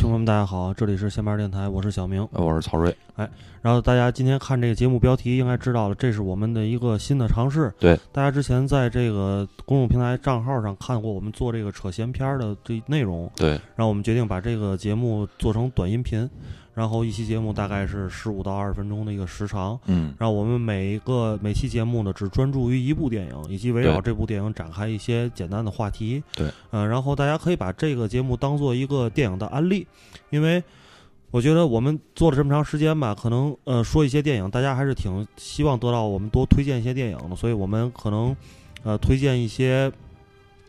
哎，听众们，大家好，这里是闲班电台，我是小明，我是曹睿。哎，然后大家今天看这个节目标题，应该知道了，这是我们的一个新的尝试。对，大家之前在这个公众平台账号上看过我们做这个扯闲篇儿的这内容，对，然后我们决定把这个节目做成短音频。然后一期节目大概是十五到二十分钟的一个时长，嗯，然后我们每一个每期节目呢只专注于一部电影，以及围绕这部电影展开一些简单的话题，对，嗯、然后大家可以把这个节目当做一个电影的案例，因为我觉得我们做了这么长时间吧，可能呃说一些电影，大家还是挺希望得到我们多推荐一些电影的，所以我们可能呃推荐一些。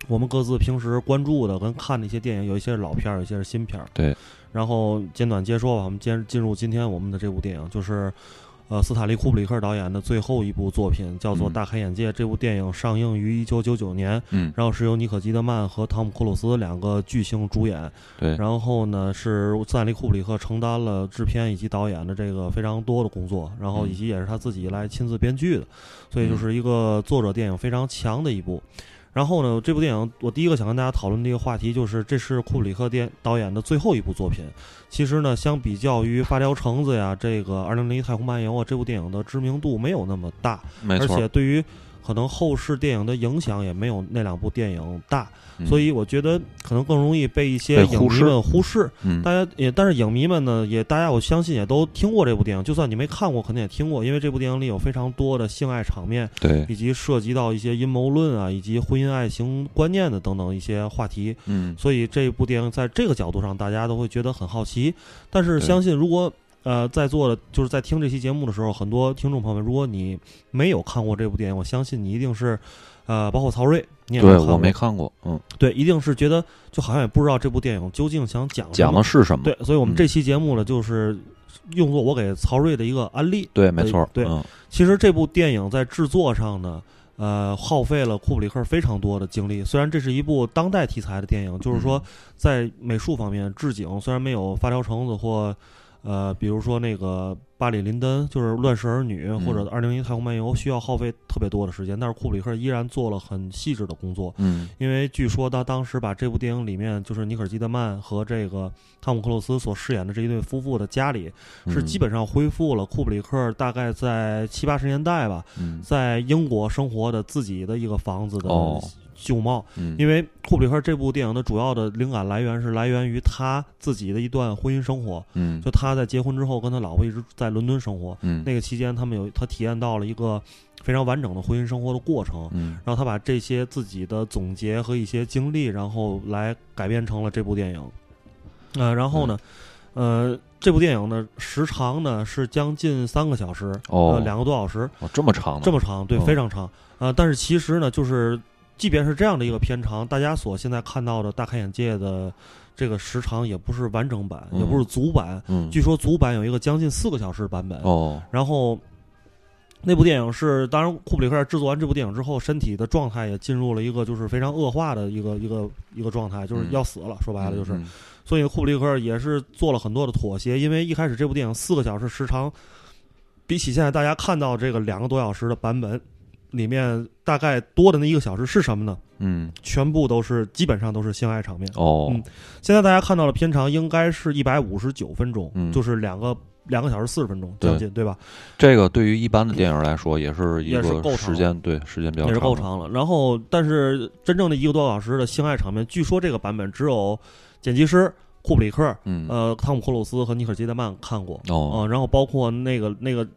我们各自平时关注的跟看的一些电影，有一些是老片儿，有一些是新片儿。对，然后简短接说吧，我们今进入今天我们的这部电影，就是呃斯坦利·库布里克导演的最后一部作品，叫做《嗯大开眼界》。这部电影上映于一九九九年，嗯，然后是由尼可基德曼和汤姆·克鲁斯两个巨星主演。对，然后呢，是斯坦利·库布里克承担了制片以及导演的这个非常多的工作，然后以及也是他自己来亲自编剧的，所以就是一个作者电影非常强的一部。然后呢，这部电影我第一个想跟大家讨论的一个话题就是，这是库布里克电导演的最后一部作品。其实呢，相比较于《发条橙子》呀，这个《二零零一太空漫游》啊，这部电影的知名度没有那么大，而，且对于可能后世电影的影响也没有那两部电影大，嗯。所以我觉得可能更容易被一些影迷们忽视。嗯，大家也，但是影迷们呢，也大家我相信也都听过这部电影，就算你没看过，肯定也听过，因为这部电影里有非常多的性爱场面，对，以及涉及到一些阴谋论啊，以及婚姻爱情观念的等等一些话题，嗯，所以这部电影在这个角度上，大家都会觉得很好奇。但是相信如果呃在座的就是在听这期节目的时候，很多听众朋友们，如果你没有看过这部电影，我相信你一定是呃，包括曹睿，你也对我没看过没看过，嗯，对，一定是觉得就好像也不知道这部电影究竟想讲讲的是什么？对，所以我们嗯这期节目呢，就是用作我给曹睿的一个案例。对，没错，对嗯其实这部电影在制作上呢，呃，耗费了库布里克非常多的精力。虽然这是一部当代题材的电影，就是说嗯在美术方面置景虽然没有《发条橙子》或呃，比如说那个巴里林登，就是《乱世儿女》或者《二零一太空漫游》，需要耗费特别多的时间，但是库布里克依然做了很细致的工作。嗯，因为据说他当时把这部电影里面就是尼可基德曼和这个汤姆克鲁斯所饰演的这一对夫妇的家里，是嗯基本上恢复了库布里克大概在七八十年代吧，嗯在英国生活的自己的一个房子的哦旧貌。嗯，因为库布里克这部电影的主要的灵感来源是来源于他自己的一段婚姻生活，嗯就他在结婚之后跟他老婆一直在伦敦生活，嗯那个期间他们有他体验到了一个非常完整的婚姻生活的过程。嗯然后他把这些自己的总结和一些经历，然后来改编成了这部电影。呃，然后呢，呃，这部电影呢时长呢是将近三个小时，哦呃，两个多小时，哦，这么长？这么长，对，哦非常长。呃，但是其实呢，就是即便是这样的一个片长，大家所现在看到的大开眼界的这个时长也不是完整版，也不是足版。嗯，据说足版有一个将近四个小时版本。哦，然后那部电影是，当然库布里克制作完这部电影之后，身体的状态也进入了一个就是非常恶化的一个一个一个状态，就是嗯要死了。说白了就是，嗯所以库布里克也是做了很多的妥协，因为一开始这部电影四个小时时长，比起现在大家看到这个两个多小时的版本。里面大概多的那一个小时是什么呢？嗯，全部都是基本上都是性爱场面。哦嗯，现在大家看到的片长应该是一百五十九分钟，嗯就是两个两个小时四十分钟，将近对吧？这个对于一般的电影来说，也是一也是够个长时间，对时间比较也是够。长了。然后，但是真正的一个多小时的性爱场面，据说这个版本只有剪辑师库布里克、嗯，呃汤姆·克鲁斯和尼可基德曼看过。哦，呃然后包括那个那个，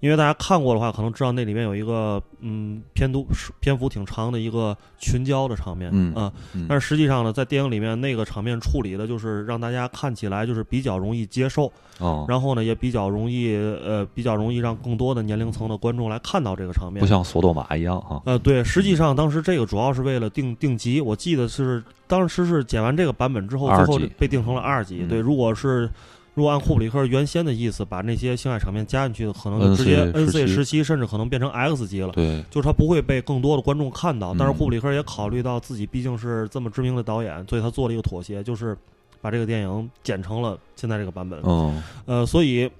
因为大家看过的话，可能知道那里面有一个嗯篇幅篇幅挺长的一个群交的场面，嗯啊嗯但是实际上呢，在电影里面那个场面处理的就是让大家看起来就是比较容易接受，哦，然后呢也比较容易呃比较容易让更多的年龄层的观众来看到这个场面不。像索多玛一样哈。呃，对，实际上当时这个主要是为了定定级，我记得是当时是剪完这个版本之后，最后被定成了二级。嗯对，如果是如果按库布里克原先的意思，把那些性爱场面加进去，可能就直接 NC N C 时时期，甚至可能变成 X 级了。对，就是他不会被更多的观众看到，但是嗯。库布里克也考虑到自己毕竟是这么知名的导演，所以他做了一个妥协，就是把这个电影剪成了现在这个版本。嗯。呃，所以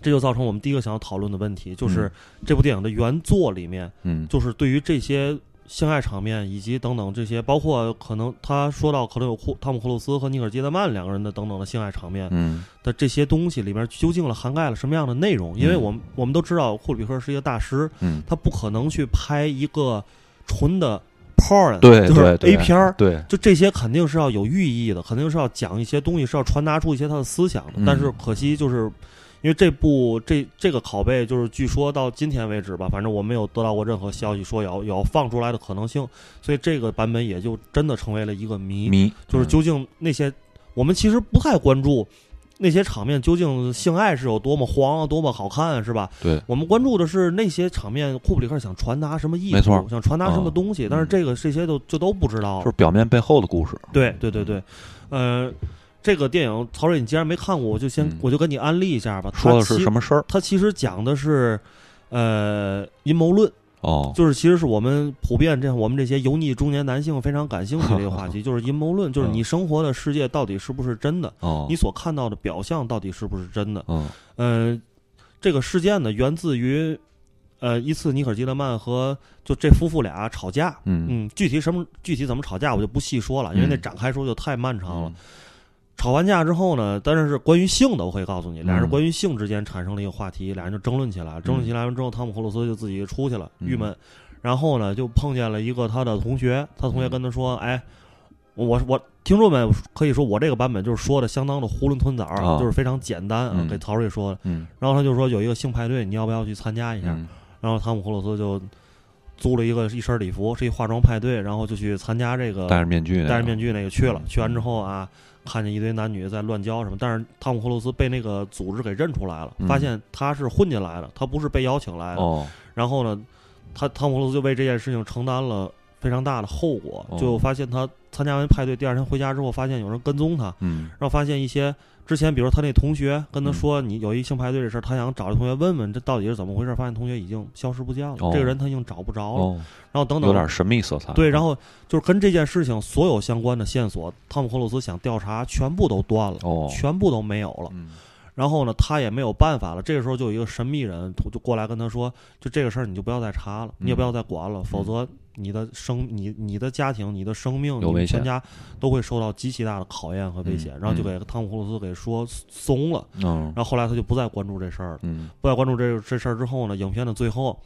这就造成我们第一个想要讨论的问题，就是嗯。这部电影的原作里面，嗯，就是对于这些性爱场面以及等等这些，包括可能他说到可能有库汤姆克鲁斯和尼克基德曼两个人的等等的性爱场面嗯的这些东西里面，究竟了涵盖了什么样的内容？因为我们我们都知道库里克是一个大师，嗯，他不可能去拍一个纯的 porn，对就是 A 片儿。对，就这些肯定是要有寓意的，肯定是要讲一些东西，是要传达出一些他的思想的。嗯但是可惜就是，因为这部这这个拷贝，就是据说到今天为止吧，反正我没有得到过任何消息说要要放出来的可能性，所以这个版本也就真的成为了一个谜，迷就是究竟那些我们其实不太关注。那些场面究竟性爱是有多么黄啊，多么好看，是吧？对我们关注的是那些场面，库布里克想传达什么意思没错，想传达什么哦东西，但是嗯这个这些都就都不知道。就是表面背后的故事。对对对对，呃，这个电影曹睿，你既然没看过，我就先、嗯我就跟你安利一下吧。说的是什么事儿？它其实讲的是呃阴谋论，哦，就是其实是我们普遍这样我们这些油腻中年男性非常感兴趣的一个话题，就是阴谋论，就是你生活的世界到底是不是真的，哦，你所看到的表象到底是不是真的？嗯呃，这个事件呢，源自于呃一次尼可基德曼和就这夫妇俩吵架。嗯嗯，具体什么具体怎么吵架我就不细说了，因为那嗯展开说就太漫长了。嗯吵完架之后呢，但是是关于性的，我可以告诉你，俩人嗯关于性之间产生了一个话题，俩人就争论起来。争论起来完之后，汤姆·克鲁斯就自己出去了，嗯郁闷。然后呢，就碰见了一个他的同学，他同学跟他说：“哎，我我听众们可以说我这个版本就是说的相当的囫囵吞枣就是非常简单啊，嗯给曹睿说的。嗯然后他就说有一个性派对，你要不要去参加一下？嗯然后汤姆·克鲁斯就租了一个一身礼服，是一化妆派对，然后就去参加这个戴着面具那个，戴着面具那个去了。嗯去完之后啊，看见一堆男女在乱交什么，但是汤姆·克鲁斯被那个组织给认出来了，嗯发现他是混进来的，他不是被邀请来的。哦，然后呢，他汤姆·克鲁斯就为这件事情承担了非常大的后果，哦就发现他参加完派对第二天回家之后，发现有人跟踪他，嗯然后发现一些之前，比如他那同学跟他嗯说你有一性派对的事儿，他想找这同学问问这到底是怎么回事，发现同学已经消失不见了，哦这个人他已经找不着了，哦，然后等等有点神秘色彩。对，然后就是跟这件事情所有相关的线索，汤姆·克鲁斯想调查全部都断了，哦，全部都没有了。嗯然后呢，他也没有办法了。这个时候就有一个神秘人就过来跟他说：“就这个事儿，你就不要再查了，你也不要再管了，否则你的生、你、你的家庭、你的生命、你有危险们全家都会受到极其大的考验和危险。嗯然后就给汤姆·克鲁斯给说松了。嗯然后后来他就不再关注这事儿了。嗯不再关注这这事儿之后呢，影片的最后，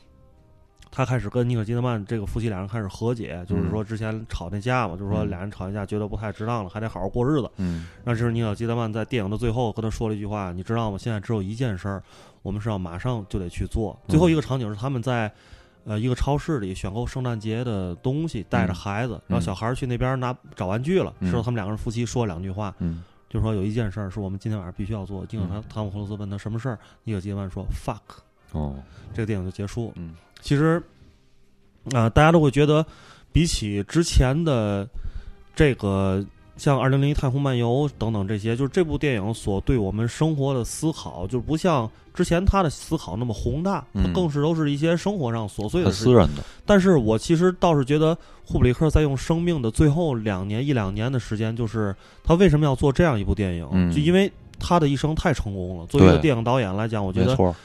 他开始跟尼可基德曼这个夫妻俩人开始和解，就是说之前吵那架嘛，就是说嗯俩人吵一架觉得不太值当了，还得好好过日子。嗯那这是尼可基德曼在电影的最后跟他说了一句话，你知道吗？现在只有一件事儿，我们是要马上就得去做。最后一个场景是他们在。呃，一个超市里选购圣诞节的东西，带着孩子，然后小孩儿去那边拿找玩具了。嗯之后他们两个人夫妻说两句话，嗯就说有一件事儿是我们今天晚上必须要做。结果他汤姆·克鲁斯问他什么事儿，尼可基德曼说 “fuck”，哦这个电影就结束其实，啊、大家都会觉得，比起之前的这个像《二零零一太空漫游》等等这些，就是这部电影所对我们生活的思考，就不像之前他的思考那么宏大，它嗯更是都是一些生活上琐碎的。私人的。但是我其实倒是觉得，库布里克在用生命的最后两年一两年的时间，就是他为什么要做这样一部电影，嗯就因为他的一生太成功了。作为一个电影导演来讲，我觉得没错，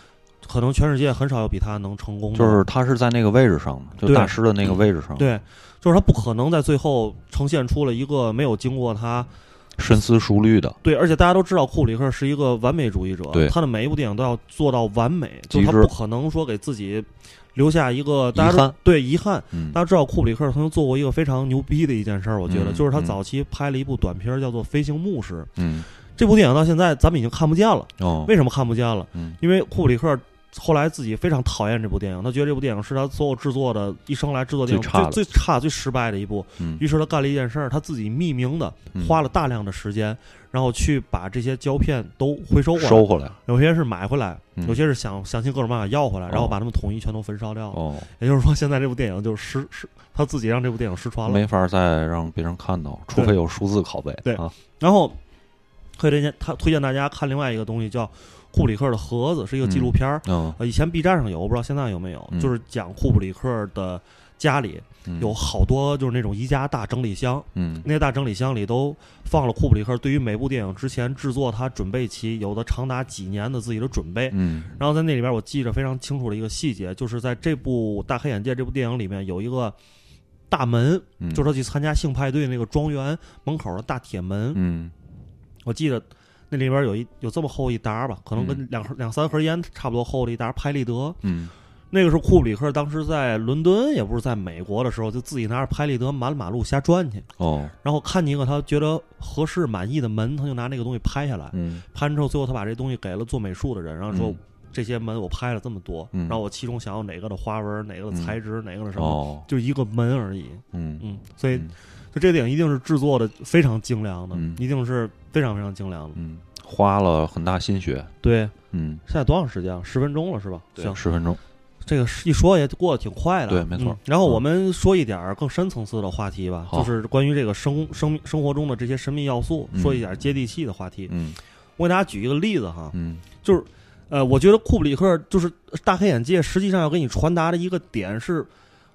可能全世界很少有比他能成功的。就是他是在那个位置上的，就大师的那个位置上，对，就是他不可能在最后呈现出了一个没有经过他深思熟虑的，对，而且大家都知道库布里克是一个完美主义者，对他的每一部电影都要做到完美，就是他不可能说给自己留下一个大家都遗憾对遗憾。嗯大家知道库布里克曾经做过一个非常牛逼的一件事儿，我觉得、嗯就是他嗯早期拍了一部短片儿叫做《飞行牧师》。嗯这部电影到现在咱们已经看不见了，哦为什么看不见了？嗯因为库布里克后来自己非常讨厌这部电影，他觉得这部电影是他所有制作的一生来制作电影最差最最差、最失败的一部。嗯于是他干了一件事儿，他自己匿名的嗯花了大量的时间，然后去把这些胶片都回收过来，收回来有些是买回来，嗯有些是想想尽各种办法要回来，然后哦把它们统一全都焚烧掉了。哦，也就是说，现在这部电影就是失失，他自己让这部电影失传了。没法再让别人看到，除非有数字拷贝。对啊，然后可以推荐他推荐大家看另外一个东西，叫库布里克的盒子，是一个纪录片儿。嗯，呃，以前 B 站上有，我不知道现在有没有，嗯就是讲库布里克的家里嗯有好多就是那种宜家大整理箱，嗯那些大整理箱里都放了库布里克对于每部电影之前制作他准备期有的长达几年的自己的准备。嗯然后在那里边，我记着非常清楚的一个细节，就是在这部《大黑眼界》这部电影里面有一个大门，嗯就是他去参加性派对那个庄园门口的大铁门。嗯我记得那里边有一有这么厚一沓吧，可能跟两盒两三盒烟差不多厚的一沓拍立得。嗯。那个是库布里克当时在伦敦，也不是在美国的时候，就自己拿着拍立得满马路瞎转去，哦。然后看见一个他觉得合适满意的门，他就拿那个东西拍下来。嗯。拍完之后，最后他把这东西给了做美术的人，然后说、嗯。这些门我拍了这么多，嗯。然后我其中想要哪个的花纹，哪个的材质，哪个的什么，哦。就一个门而已。嗯。嗯，所以嗯。就这电影一定是制作的非常精良的，嗯。一定是非常非常精良的。嗯，花了很大心血。对，嗯，现在多长时间了？十分钟了是吧？行，十分钟。这个一说也过得挺快的。对没错嗯然后我们说一点更深层次的话题吧，好就是关于这个生生生活中的这些神秘要素，嗯说一点接地气的话题。嗯我给大家举一个例子哈，嗯就是呃，我觉得库布里克就是大开眼界，实际上要给你传达的一个点是，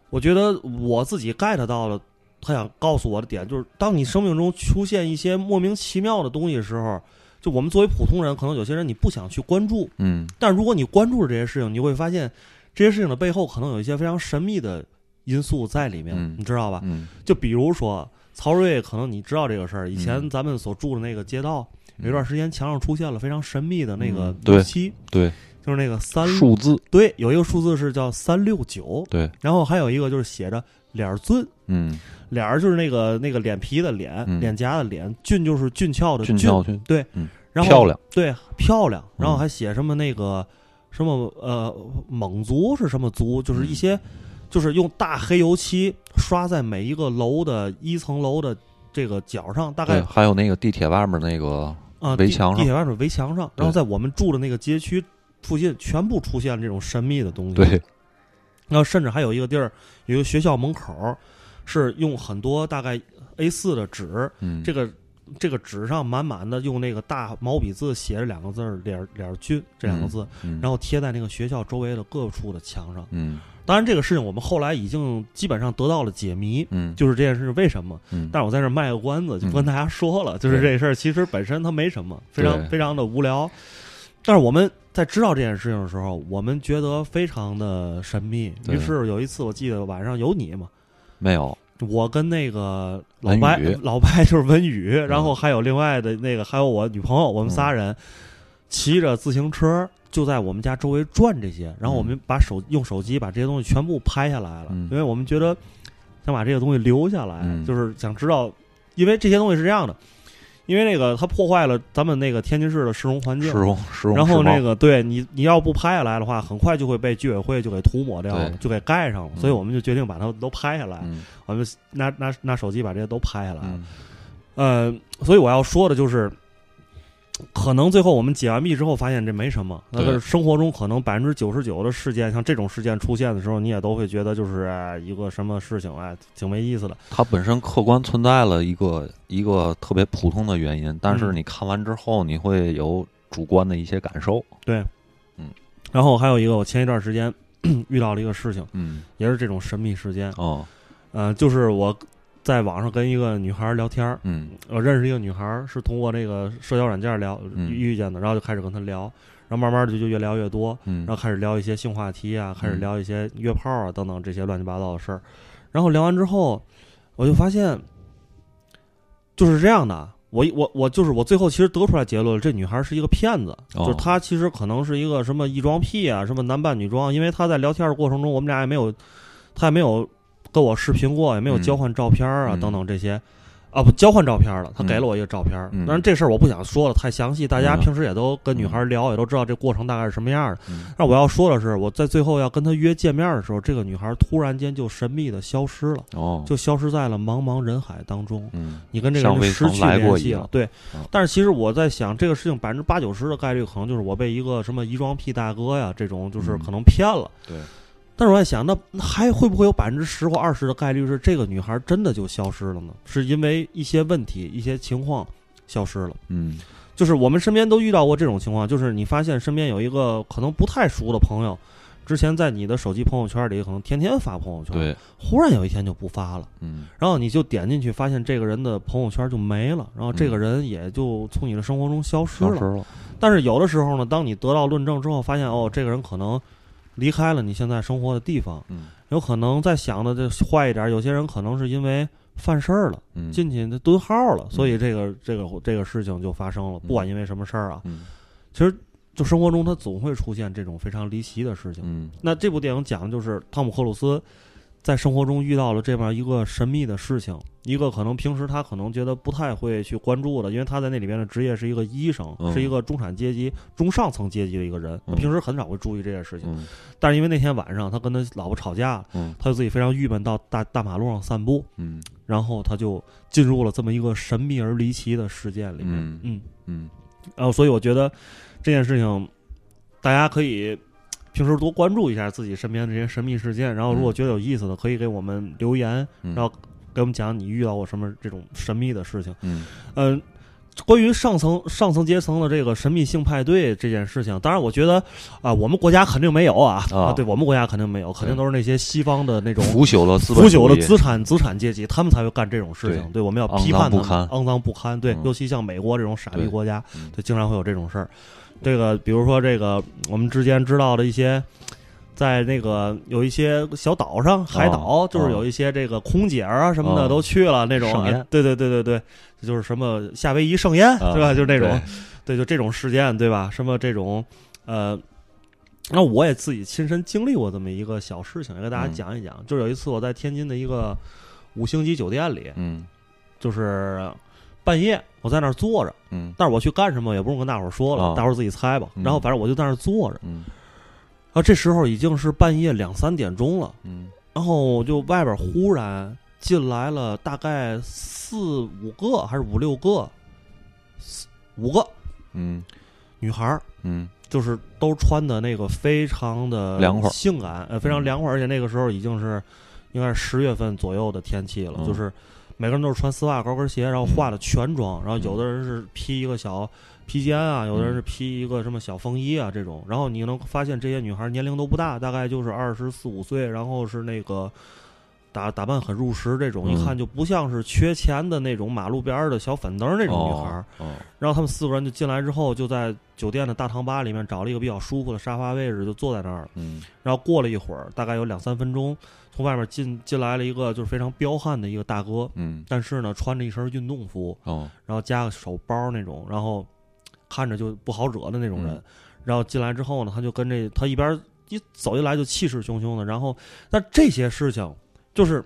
我觉得我自己 get 到了，他想告诉我的点就是，当你生命中出现一些莫名其妙的东西的时候，就我们作为普通人，可能有些人你不想去关注，嗯但如果你关注了这些事情，你会发现这些事情的背后可能有一些非常神秘的因素在里面，嗯你知道吧？嗯就比如说曹睿，可能你知道这个事儿，以前嗯咱们所住的那个街道，有一段时间墙上出现了非常神秘的那个嗯对油漆，对，就是那个三数字对，有一个数字是叫三六九，对，然后还有一个就是写着脸儿俊，嗯。脸儿就是那个那个脸皮的脸，嗯。脸颊的脸，俊就是俊俏的俊俏俊对，嗯。然后漂亮，对漂亮，然后嗯还写什么那个什么呃蒙族是什么族，就是一些、就是用大黑油漆刷在每一个楼的一层楼的这个角上，大对，概还有那个地铁外面那个啊地围墙上。地铁外面围墙上，然后对。在我们住的那个街区附近全部出现了这种神秘的东西。对，然后甚至还有一个地儿，有一个学校门口是用很多大概 A 四的纸，嗯这个这个纸上满满的用那个大毛笔字写着两个字儿“脸儿脸儿君”这两个字，嗯然后贴在那个学校周围的各处的墙上。嗯当然，这个事情我们后来已经基本上得到了解谜，嗯就是这件事为什么。嗯但是我在这儿卖个关子，就不跟嗯大家说了，就是这事儿其实本身它没什么，非常非常的无聊。但是我们在知道这件事情的时候，我们觉得非常的神秘。于是有一次，我记得晚上有你嘛，没有。我跟那个老白，老白就是文宇，然后还有另外的那个，还有我女朋友，我们仨人骑着自行车就在我们家周围转这些，然后我们把手用手机把这些东西全部拍下来了，嗯。因为我们觉得想把这个东西留下来，嗯。就是想知道，因为这些东西是这样的，因为那个它破坏了咱们那个天津市的市容环境市。容市容，然后那个个对你，你要不拍下来的话，很快就会被居委会就给涂抹掉了，就给盖上了。嗯所以我们就决定把它都拍下来。嗯我们拿拿拿手机把这些都拍下来了。嗯呃，所以我要说的就是，可能最后我们解完密之后发现这没什么，但对是生活中可能百分之九十九的事件，像这种事件出现的时候，你也都会觉得就是、哎一个什么事情，哎，挺没意思的。它本身客观存在了一个一个特别普通的原因，但是嗯你看完之后，你会有主观的一些感受。对，嗯。然后还有一个，我前一段时间 遇到了一个事情，嗯。也是这种神秘事件，哦。呃，就是我在网上跟一个女孩聊天儿，嗯。我认识一个女孩儿，是通过这个社交软件聊嗯。遇见的，然后就开始跟她聊，然后慢慢的就就越聊越多，嗯。然后开始聊一些性话题啊，开始嗯聊一些约炮啊等等这些乱七八糟的事儿。然后聊完之后，我就发现就是这样的。我我我就是我最后其实得出来结论，这女孩是一个骗子，哦。就是她其实可能是一个什么异装癖啊，什么男扮女装，因为她在聊天的过程中，我们俩也没有，她也没有跟我视频过，也没有嗯交换照片啊、嗯等等这些。啊，不交换照片了，他嗯给了我一个照片。嗯当然这事儿我不想说的太详细，大家嗯平时也都跟女孩聊，也都知道这过程大概是什么样的。嗯那我要说的是，我在最后要跟他约见面的时候，这个女孩突然间就神秘的消失了，哦就消失在了茫茫人海当中。嗯你跟这个人失去联系了，对嗯。但是其实我在想，这个事情百分之八九十的概率可能就是我被一个什么异装癖大哥呀，这种就是嗯可能骗了。对。但是我在想，那还会不会有百分之十或二十的概率是这个女孩真的就消失了呢？是因为一些问题、一些情况消失了。嗯就是我们身边都遇到过这种情况，就是你发现身边有一个可能不太熟的朋友，之前在你的手机朋友圈里可能天天发朋友圈，对忽然有一天就不发了，嗯然后你就点进去发现这个人的朋友圈就没了，然后这个嗯人也就从你的生活中消失了。消失了但是有的时候呢，当你得到论证之后，发现哦，这个人可能离开了你现在生活的地方，嗯。有可能再想的这坏一点，有些人可能是因为犯事儿了，嗯。进去蹲号了，所以这个这个这个事情就发生了。不管因为什么事儿啊，嗯。其实就生活中他总会出现这种非常离奇的事情。嗯。那这部电影讲的就是汤姆·克鲁斯在生活中遇到了这么一个神秘的事情，一个可能平时他可能觉得不太会去关注的，因为他在那里边的职业是一个医生，嗯是一个中产阶级、中上层阶级的一个人，他嗯平时很少会注意这些事情。嗯但是因为那天晚上他跟他老婆吵架他就自己非常郁闷，到大大马路上散步，嗯然后他就进入了这么一个神秘而离奇的事件里面。嗯嗯，嗯然后所以我觉得这件事情，大家可以平时多关注一下自己身边的这些神秘事件。然后如果觉得有意思的，可以给我们留言，嗯然后给我们讲你遇到过什么这种神秘的事情。嗯嗯、关于上层上层阶层的这个神秘性派对这件事情，当然我觉得啊、我们国家肯定没有啊啊对我们国家肯定没有，肯定都是那些西方的那种腐朽了腐朽的资产资产阶级，他们才会干这种事情。对对，我们要批判他们肮脏不堪。对，嗯尤其像美国这种傻逼国家，嗯就经常会有这种事儿。这个，比如说这个，我们之间知道的一些，在那个有一些小岛上，海岛，哦就是有一些这个空姐儿啊什么的哦都去了那种。对对对对对，就是什么夏威夷盛宴，啊对吧？就是那种，对对，就这种事件，对吧？什么这种，呃。那我也自己亲身经历过这么一个小事情，也给大家嗯讲一讲。就是有一次我在天津的一个五星级酒店里，嗯就是半夜我在那儿坐着，嗯但是我去干什么也不用跟大伙儿说了，啊大伙儿自己猜吧。嗯然后反正我就在那儿坐着，嗯啊，这时候已经是半夜两三点钟了，嗯。然后就外边忽然进来了大概四五个还是五六个，四五个嗯。女孩儿，嗯。就是都穿的那个非常的凉快性感，呃，非常凉快，而且那个时候已经是应该是十月份左右的天气了，嗯。就是每个人都是穿丝袜、高跟鞋，然后化的全妆，然后有的人是披一个小披肩啊，有的人是披一个什么小风衣啊这种，然后你能发现这些女孩年龄都不大，大概就是二十四五岁，然后是那个。打打扮很入时，这种嗯。一看就不像是缺钱的那种马路边儿的小粉灯那种女孩然后他们四个人就进来之后，就在酒店的大堂吧里面找了一个比较舒服的沙发位置，就坐在那儿了。嗯。然后过了一会儿，大概有两三分钟，从外面进进来了一个就是非常彪悍的一个大哥，嗯。但是呢穿着一身运动服，哦。然后加个手包那种，然后看着就不好惹的那种人。嗯然后进来之后呢，他就跟这他一边一走进来就气势汹汹的，然后但这些事情就是，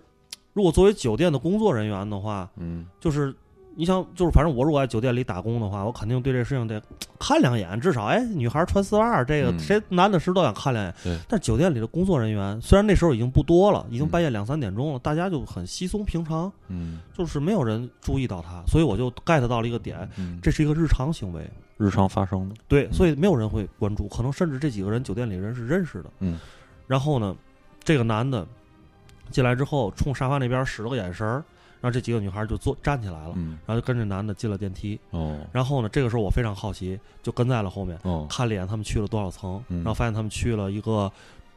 如果作为酒店的工作人员的话，嗯就是你想，就是反正我如果在酒店里打工的话，我肯定对这事情得看两眼，至少哎，女孩穿丝袜，这个嗯谁男的谁都想看两眼。对但酒店里的工作人员，虽然那时候已经不多了，已经嗯半夜两三点钟了，大家就很稀松平常，嗯就是没有人注意到他，所以我就 get 到了一个点，嗯，这是一个日常行为。日常发生的，对，所以没有人会关注，可能甚至这几个人酒店里人是认识的。嗯，然后呢，这个男的进来之后，冲沙发那边使了个眼神儿，然后这几个女孩就坐站起来了，嗯然后就跟着男的进了电梯。哦然后呢，这个时候我非常好奇，就跟在了后面，哦看了一眼他们去了多少层，嗯然后发现他们去了一个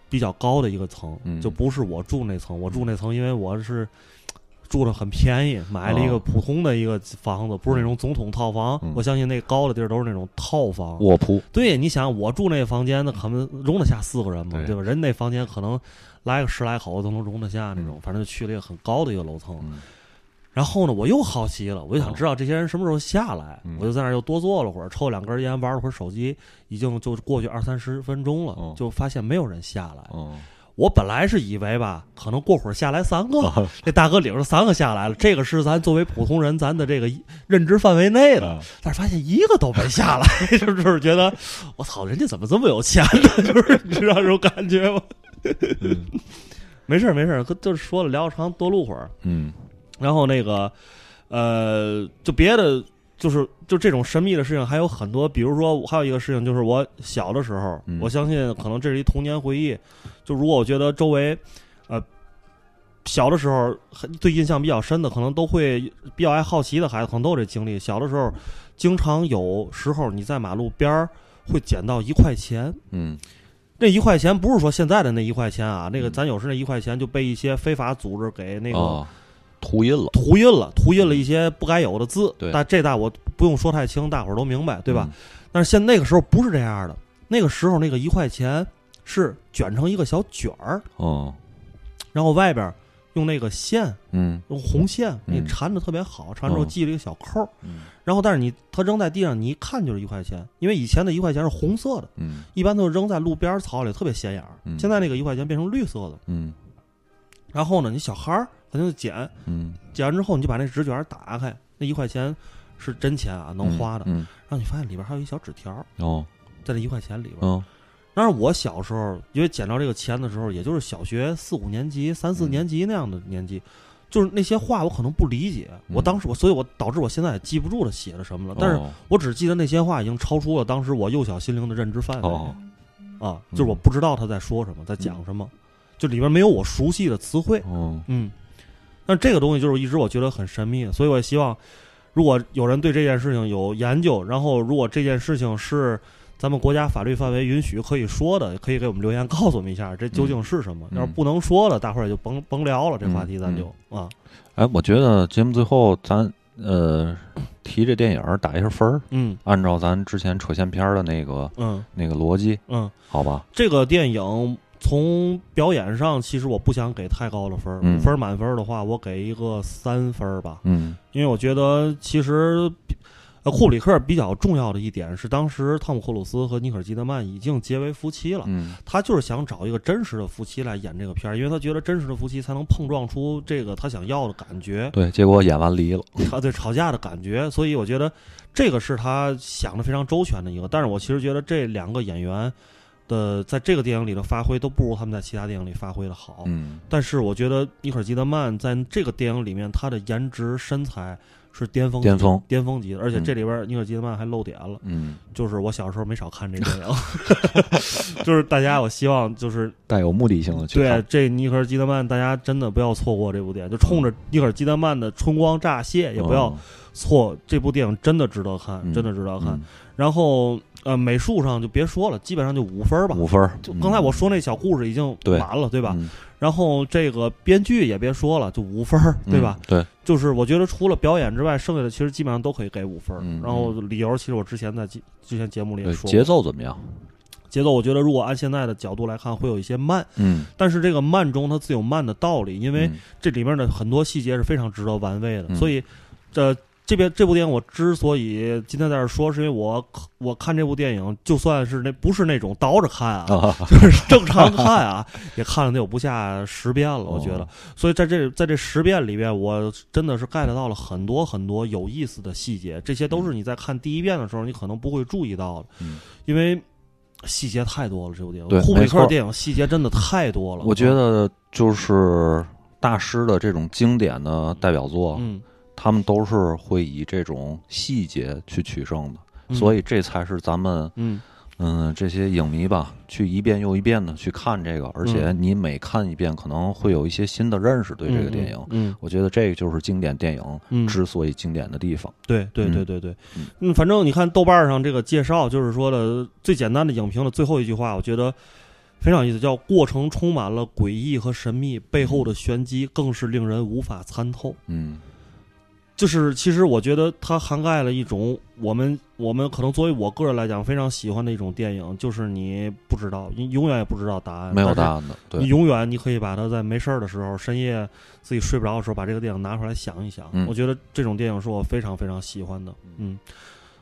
比较高的一个层，嗯就不是我住那层。我住那层，因为我是住的很便宜，买了一个哦普通的一个房子，不是那种总统套房。嗯我相信那高的地儿都是那种套房。卧铺，对，你想我住那房间，那可能容得下四个人嘛，对对吧？人那房间可能来个十来口都能容得下那种，嗯反正就去了一个很高的一个楼层。嗯然后呢，我又好奇了，我就想知道这些人什么时候下来，嗯我就在那儿又多坐了会儿，抽两根烟，玩了会儿手机，已经就过去二三十分钟了，哦就发现没有人下来。哦我本来是以为吧，可能过会儿下来三个，啊这大哥领着三个下来了，这个是咱作为普通人咱的这个认知范围内的，啊但是发现一个都没下来，就是觉得我操，人家怎么这么有钱呢？就是你知道这种感觉吗？嗯 没事没事，就是说了聊长多录会儿。嗯然后那个，呃，就别的，就是就这种神秘的事情还有很多，比如说还有一个事情，就是我小的时候，嗯我相信可能这是一童年回忆。就如果我觉得周围，呃，小的时候很对印象比较深的，可能都会比较爱好奇的孩子，可能都有这经历。小的时候，经常有时候你在马路边儿会捡到一块钱，嗯那一块钱不是说现在的那一块钱啊，那个嗯咱有时那一块钱就被一些非法组织给那个。哦，涂印了，涂印了，涂印了一些不该有的字。对。但这大我不用说太清，大伙儿都明白，对吧？嗯？但是现那个时候不是这样的，那个时候那个一块钱是卷成一个小卷儿，哦，然后外边用那个线，嗯。用红线给你嗯缠的特别好，缠之后哦系了一个小扣儿，嗯。然后但是你它扔在地上，你一看就是一块钱，因为以前的一块钱是红色的，嗯。一般都是扔在路边草里，特别显眼儿。嗯。现在那个一块钱变成绿色的，嗯然后呢，你小孩儿肯定就捡，嗯，捡完之后你就把那纸卷打开，那一块钱是真钱啊，能花的。嗯，然后你发现里边还有一小纸条哦，在这一块钱里边。嗯但是我小时候，因为捡到这个钱的时候，也就是小学四五年级、三四嗯年级那样的年纪，就是那些话我可能不理解。我嗯当时我，所以我导致我现在也记不住他写的什么了。但是哦我只记得那些话已经超出了当时我幼小心灵的认知范围。哦啊，就是我嗯不知道他在说什么，在讲什么，就里边没有我熟悉的词汇。嗯嗯，但这个东西就是一直我觉得很神秘，所以我也希望，如果有人对这件事情有研究，然后如果这件事情是咱们国家法律范围允许可以说的，可以给我们留言告诉我们一下，这究竟是什么。嗯要是不能说的，大伙儿也就甭甭聊了，这话题咱就、啊，哎，我觉得节目最后咱呃提这电影儿打一下分儿，嗯按照咱之前扯线片儿的那个嗯那个逻辑，嗯，好吧？这个电影。从表演上，其实我不想给太高的分儿，嗯五分儿满分儿的话，我给一个三分儿吧。嗯因为我觉得其实，呃，库里克比较重要的一点是，当时汤姆·克鲁斯和尼可基德曼已经结为夫妻了。嗯他就是想找一个真实的夫妻来演这个片儿，因为他觉得真实的夫妻才能碰撞出这个他想要的感觉，对，结果演完离了。啊对吵架的感觉。所以我觉得这个是他想的非常周全的一个。但是我其实觉得这两个演员的在这个电影里的发挥都不如他们在其他电影里发挥的好。嗯但是我觉得尼可基德曼在这个电影里面，他的颜值、身材是巅峰巅峰巅峰级的，而且嗯这里边尼可基德曼还露点了，嗯，就是我小时候没少看这 电影，就是大家我希望就是带有目的性的去对。这尼可基德曼，大家真的不要错过这部电影，就冲着尼可基德曼的春光乍泄，也不要嗯错，这部电影真的值得看，嗯真的值得看。嗯然后呃，美术上就别说了，基本上就五分吧。五分儿。就刚才我说那小故事已经完了，对吧？嗯然后这个编剧也别说了，就五分儿，对吧？？嗯对，就是我觉得除了表演之外，剩下的其实基本上都可以给五分然后理由其实我之前在节之前节目里也，说，节奏怎么样？节奏我觉得如果按现在的角度来看，会有一些慢，嗯，但是这个慢中它自有慢的道理，因为嗯这里面的很多细节是非常值得玩味的。嗯所以，这这边这部电影我之所以今天在这儿说，是因为我我看这部电影，就算是那不是那种倒着看啊，啊，就是正常看啊，也看了得有不下十遍了，我觉得。哦所以在这在这十遍里边，我真的是 get 到了很多很多有意思的细节，这些都是你在看第一遍的时候你可能不会注意到的，嗯因为细节太多了。这部电影，对库布里克电影细节真的太多了。我觉得就是大师的这种经典的代表作，嗯，他们都是会以这种细节去取胜的，嗯。所以这才是咱们嗯。嗯这些影迷吧，去一遍又一遍的去看这个，而且你每看一遍，可能会有一些新的认识对这个电影。嗯我觉得这个就是经典电影嗯，之所以经典的地方。对对嗯。对对对。嗯，嗯，反正你看豆瓣上这个介绍，就是说的最简单的影评的最后一句话，我觉得非常有意思，叫“过程充满了诡异和神秘，背后的玄机更是令人无法参透。”嗯就是其实我觉得它涵盖了一种我们我们可能作为我个人来讲非常喜欢的一种电影，就是你不知道，你永远也不知道答案，没有答案的，对你，永远你可以把它在没事儿的时候，深夜自己睡不着的时候，把这个电影拿出来想一想。嗯我觉得这种电影是我非常非常喜欢的。嗯，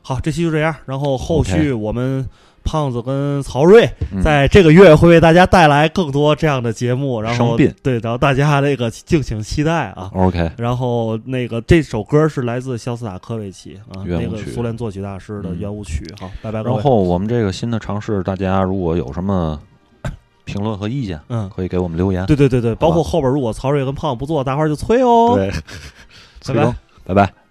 好，这期就这样，然后后续我们胖子跟曹睿嗯在这个月会为大家带来更多这样的节目，然后对，然后大家那个敬请期待啊。OK，然后那个这首歌是来自肖斯塔科维奇啊，那个苏联作曲大师的嗯圆舞曲。好，拜拜。然后我们这个新的尝试，大家如果有什么 评论和意见，嗯，可以给我们留言。对对对对，包括后边如果曹睿跟胖子不做，大伙儿就催哦。对，拜拜，拜拜。